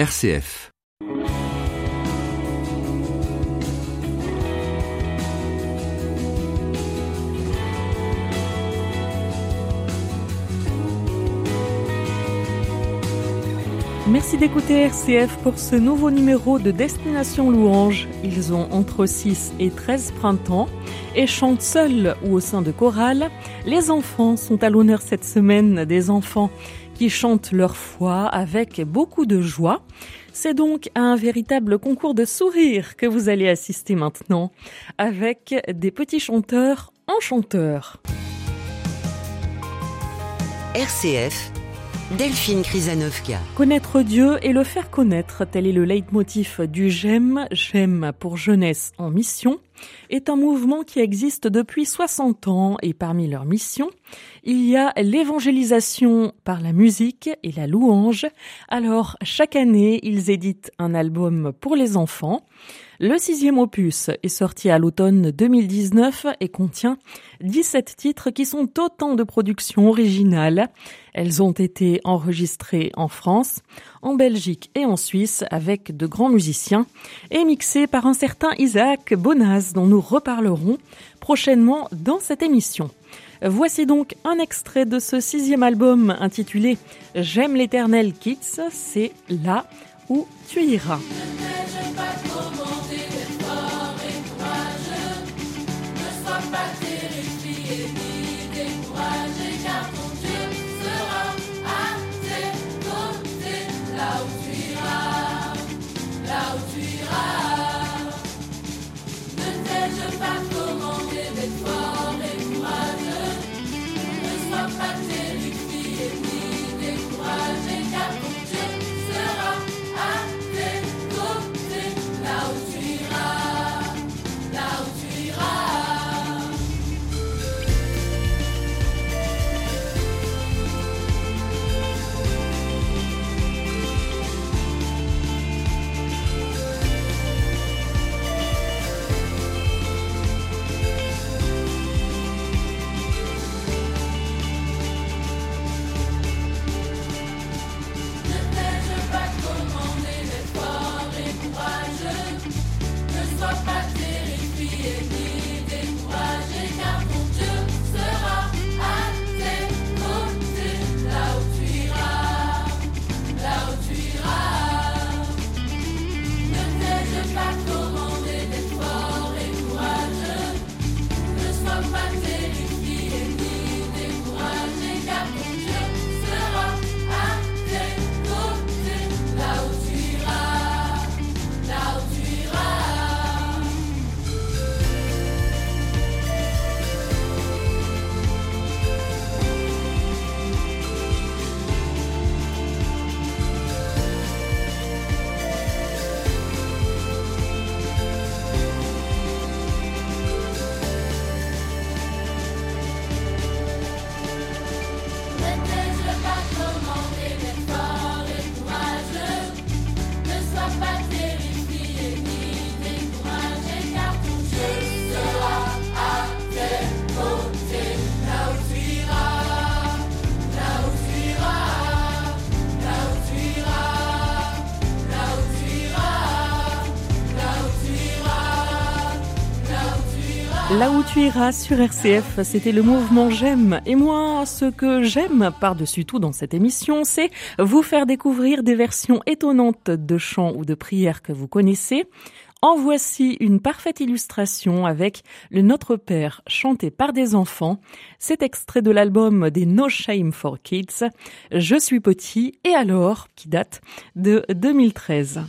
RCF. Merci d'écouter RCF pour ce nouveau numéro de Destination Louange. Ils ont entre 6 et 13 printemps et chantent seuls ou au sein de chorales. Les enfants sont à l'honneur cette semaine, des enfants qui chantent leur foi avec beaucoup de joie. C'est donc à un véritable concours de sourires que vous allez assister maintenant avec des petits chanteurs enchanteurs. RCF Delphine Krizanovka. Connaître Dieu et le faire connaître, tel est le leitmotiv du GEM, GEM pour jeunesse en mission, est un mouvement qui existe depuis 60 ans et parmi leurs missions, il y a l'évangélisation par la musique et la louange. Alors, chaque année, ils éditent un album pour les enfants. Le sixième opus est sorti à l'automne 2019 et contient 17 titres qui sont autant de productions originales. Elles ont été enregistrées en France, en Belgique et en Suisse avec de grands musiciens et mixées par un certain Isaac Bonaz dont nous reparlerons prochainement dans cette émission. Voici donc un extrait de ce sixième album intitulé J'aime l'éternel Kids, c'est là où tu iras. Là où tu iras sur RCF, c'était le mouvement J'aime. Et moi, ce que j'aime par-dessus tout dans cette émission, c'est vous faire découvrir des versions étonnantes de chants ou de prières que vous connaissez. En voici une parfaite illustration avec le Notre Père chanté par des enfants. C'est extrait de l'album des No Shame for Kids. Je suis petit et alors, qui date de 2013.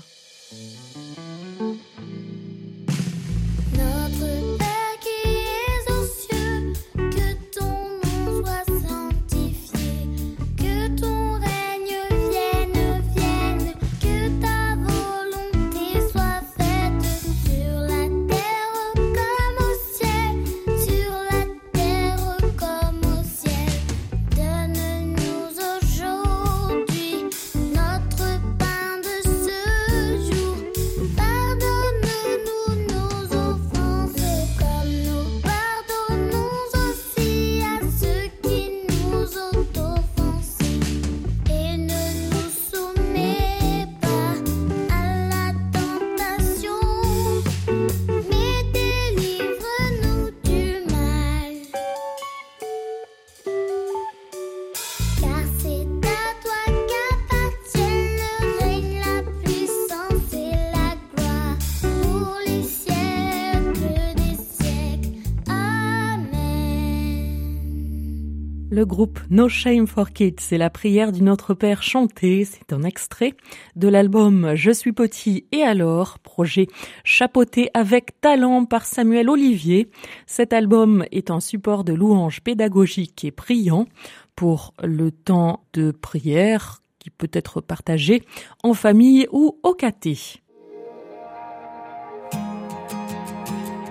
Le groupe No Shame for Kids, c'est la prière du Notre Père chantée. C'est un extrait de l'album Je suis petit et alors, projet chapeauté avec talent par Samuel Olivier. Cet album est un support de louange pédagogique et priant pour le temps de prière qui peut être partagé en famille ou au caté.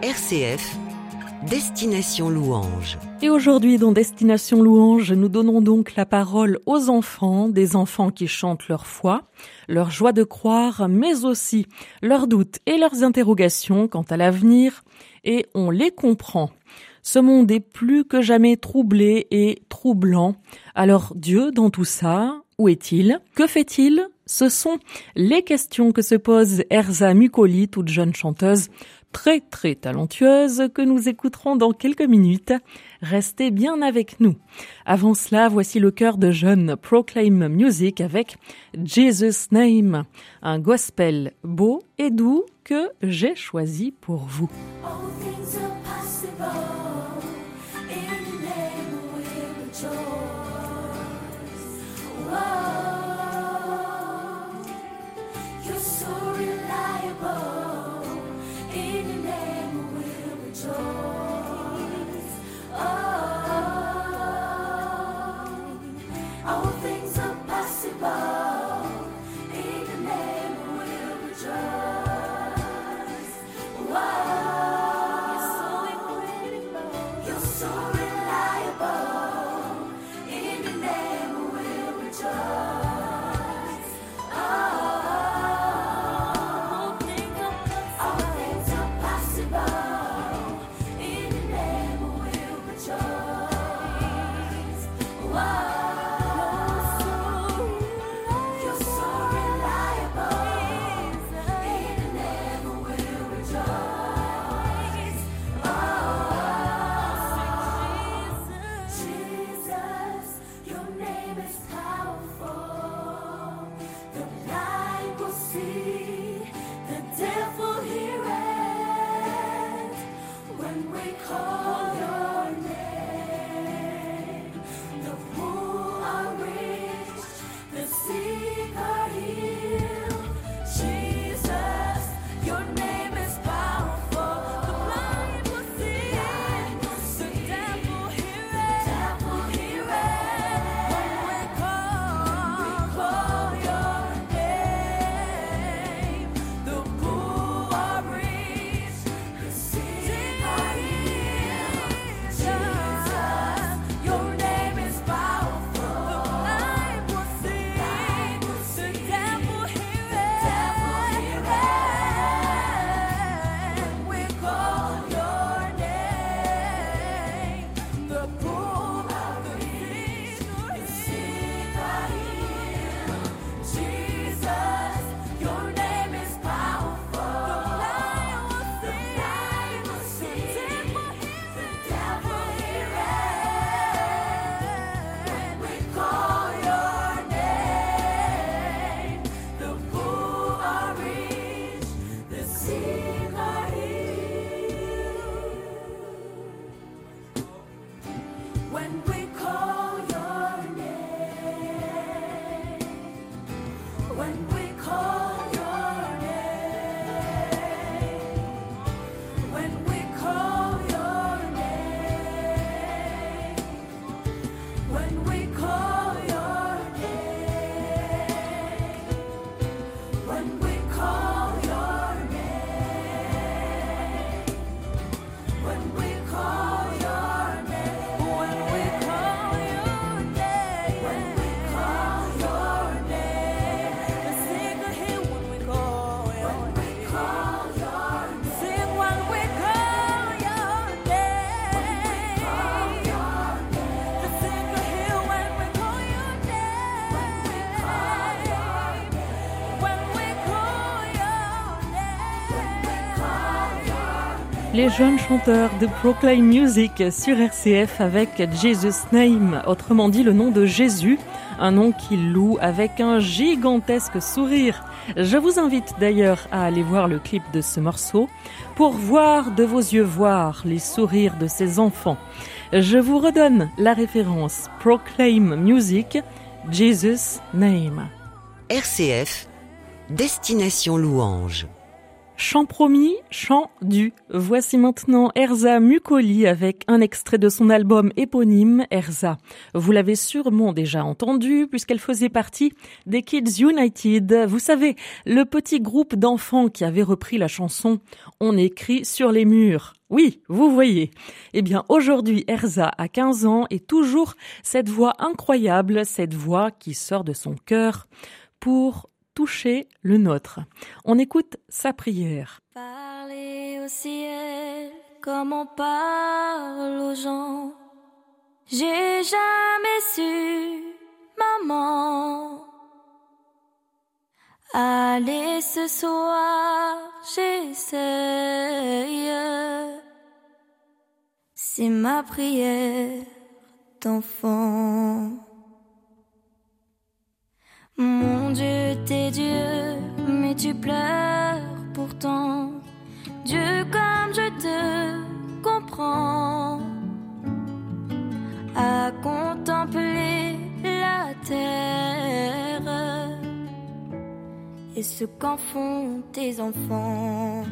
RCF Destination Louange. Et aujourd'hui, dans Destination Louange, nous donnons donc la parole aux enfants, des enfants qui chantent leur foi, leur joie de croire, mais aussi leurs doutes et leurs interrogations quant à l'avenir, et on les comprend. Ce monde est plus que jamais troublé et troublant. Alors Dieu, dans tout ça, où est-il? Que fait-il? Ce sont les questions que se pose Erza Mukoli, toute jeune chanteuse, très très talentueuse que nous écouterons dans quelques minutes. Restez bien avec nous. Avant cela, voici le cœur de jeune Proclaim Music avec Jesus Name, un gospel beau et doux que j'ai choisi pour vous. Les jeunes chanteurs de Proclaim Music sur RCF avec Jesus Name, autrement dit le nom de Jésus, Un nom qu'il loue avec un gigantesque sourire. Je vous invite d'ailleurs à aller voir le clip de ce morceau pour voir de vos yeux voir les sourires de ses enfants. Je vous redonne la référence Proclaim Music, Jesus Name. RCF, Destination Louange. Chant promis, chant dû. Voici maintenant Erza Mukoli avec un extrait de son album éponyme Erza. Vous l'avez sûrement déjà entendu puisqu'elle faisait partie des Kids United. Vous savez, le petit groupe d'enfants qui avait repris la chanson On écrit sur les murs. Oui, vous voyez. Eh bien, aujourd'hui, Erza a 15 ans et toujours cette voix incroyable, cette voix qui sort de son cœur pour le nôtre. On écoute sa prière. Parler au ciel comme on parle aux gens. J'ai jamais su, maman. Allez ce soir, j'essaye. C'est ma prière d'enfant. Mon Dieu, t'es Dieu, mais tu pleures pourtant. Dieu, comme je te comprends, à contempler la terre et ce qu'en font tes enfants.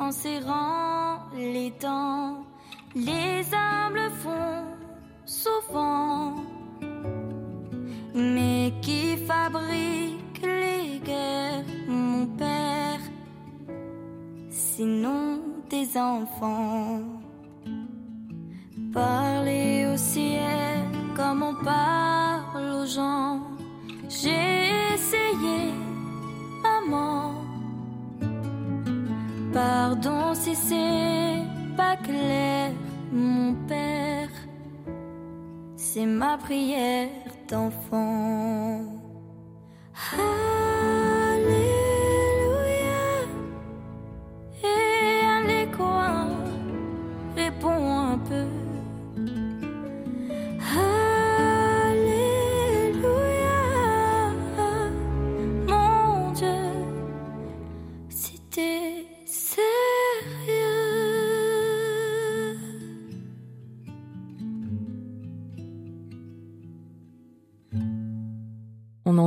En serrant les dents. Les le font souvent, mais qui fabrique les guerres, mon père, sinon des enfants? Parler au ciel comme on parle aux gens. J'ai Pardon si c'est pas clair, mon père. C'est ma prière d'enfant.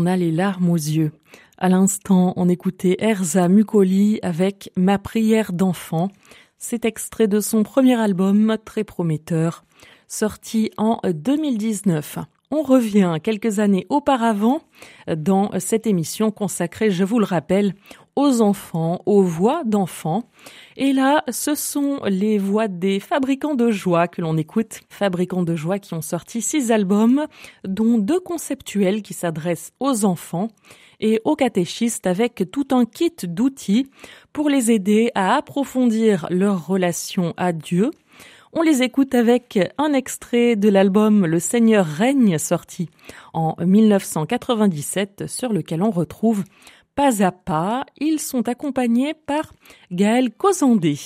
On a les larmes aux yeux. À l'instant, on écoutait Erza Mukoli avec Ma prière d'enfant. C'est extrait de son premier album, très prometteur, sorti en 2019. On revient quelques années auparavant dans cette émission consacrée, je vous le rappelle, aux enfants, aux voix d'enfants. Et là, ce sont les voix des fabricants de joie que l'on écoute. Fabricants de joie qui ont sorti six albums, dont deux conceptuels qui s'adressent aux enfants et aux catéchistes avec tout un kit d'outils pour les aider à approfondir leur relation à Dieu. On les écoute avec un extrait de l'album Le Seigneur règne sorti en 1997 sur lequel on retrouve pas à pas, ils sont accompagnés par Gaël Cosandé.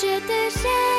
觉得现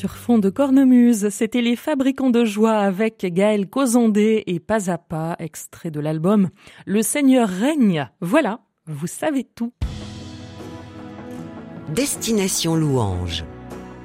sur fond de cornemuse. C'était les fabricants de joie avec Gaël Cosandé et Pas à Pas, extrait de l'album Le Seigneur règne. Voilà, vous savez tout. Destination Louange.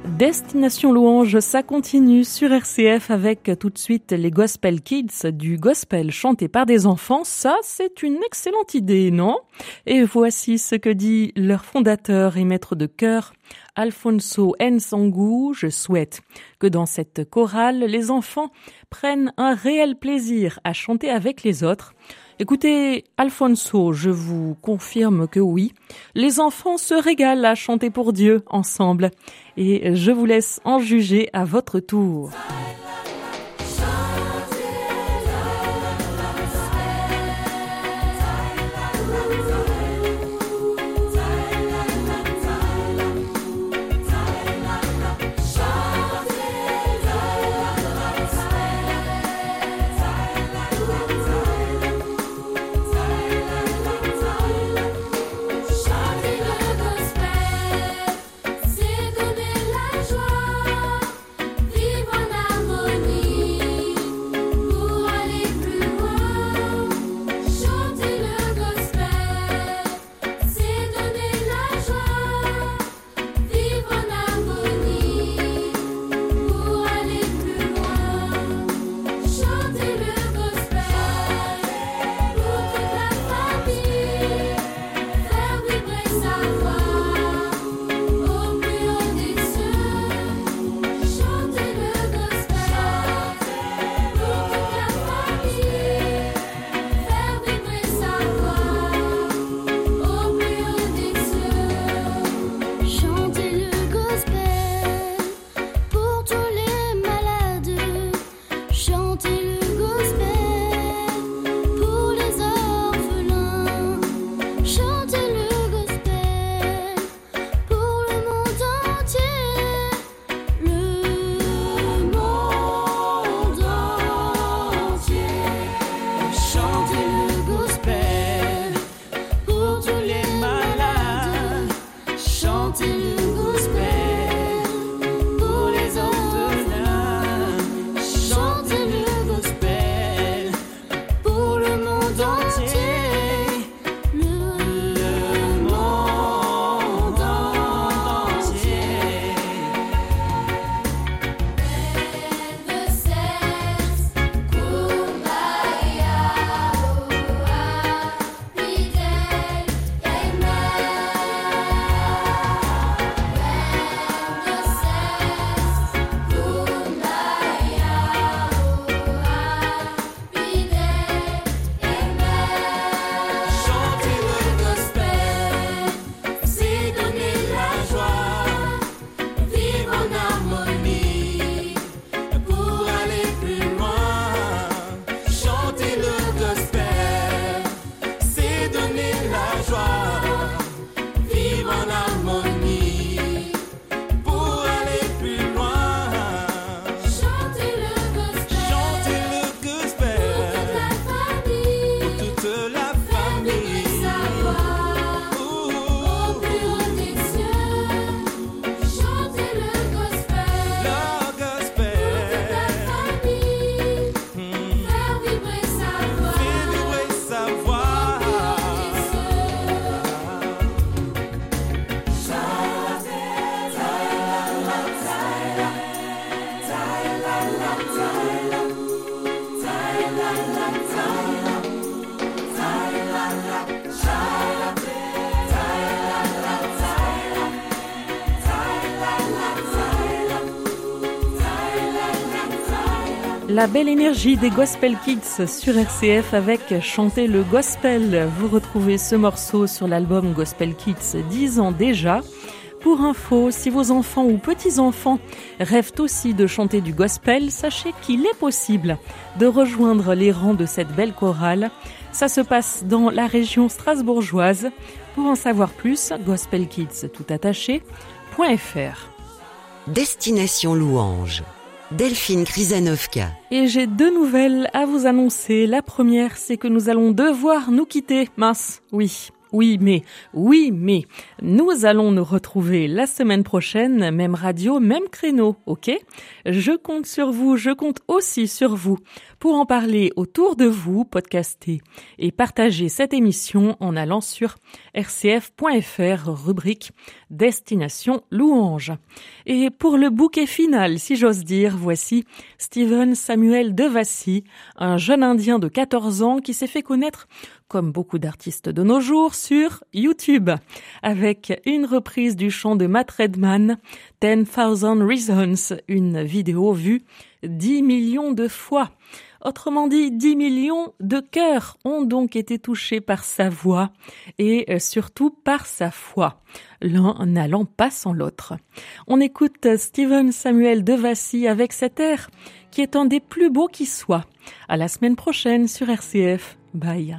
Destination Louange, ça continue sur RCF avec tout de suite les Gospel Kids du gospel chanté par des enfants. Ça, c'est une excellente idée, non? Et voici ce que dit leur fondateur et maître de chœur, Alfonso Nsangou. Je souhaite que dans cette chorale, les enfants prennent un réel plaisir à chanter avec les autres Écoutez, Alfonso, je vous confirme que oui, les enfants se régalent à chanter pour Dieu ensemble, et je vous laisse en juger à votre tour. La belle énergie des Gospel Kids sur RCF avec Chanter le Gospel. Vous retrouvez ce morceau sur l'album Gospel Kids 10 ans déjà. Pour info, si vos enfants ou petits-enfants rêvent aussi de chanter du gospel, sachez qu'il est possible de rejoindre les rangs de cette belle chorale. Ça se passe dans la région strasbourgeoise. Pour en savoir plus, gospelkids Destination Louange. Delphine Krizanovka. Et j'ai deux nouvelles à vous annoncer. La première, c'est que nous allons devoir nous quitter. Mince, oui. Oui, mais, oui, mais, nous allons nous retrouver la semaine prochaine, même radio, même créneau, ok? Je compte sur vous, je compte aussi sur vous pour en parler autour de vous, podcaster et partager cette émission en allant sur rcf.fr, rubrique Destination Louange. Et pour le bouquet final, si j'ose dire, voici Steven Samuel Devassi, un jeune indien de 14 ans qui s'est fait connaître comme beaucoup d'artistes de nos jours, sur YouTube, avec une reprise du chant de Matt Redman, 10,000 Reasons, une vidéo vue 10 millions de fois. Autrement dit, 10 millions de cœurs ont donc été touchés par sa voix et euh, surtout par sa foi, l'un n'allant pas sans l'autre. On écoute Steven Samuel Devassi avec cet air qui est un des plus beaux qui soit. À la semaine prochaine sur RCF. Bye.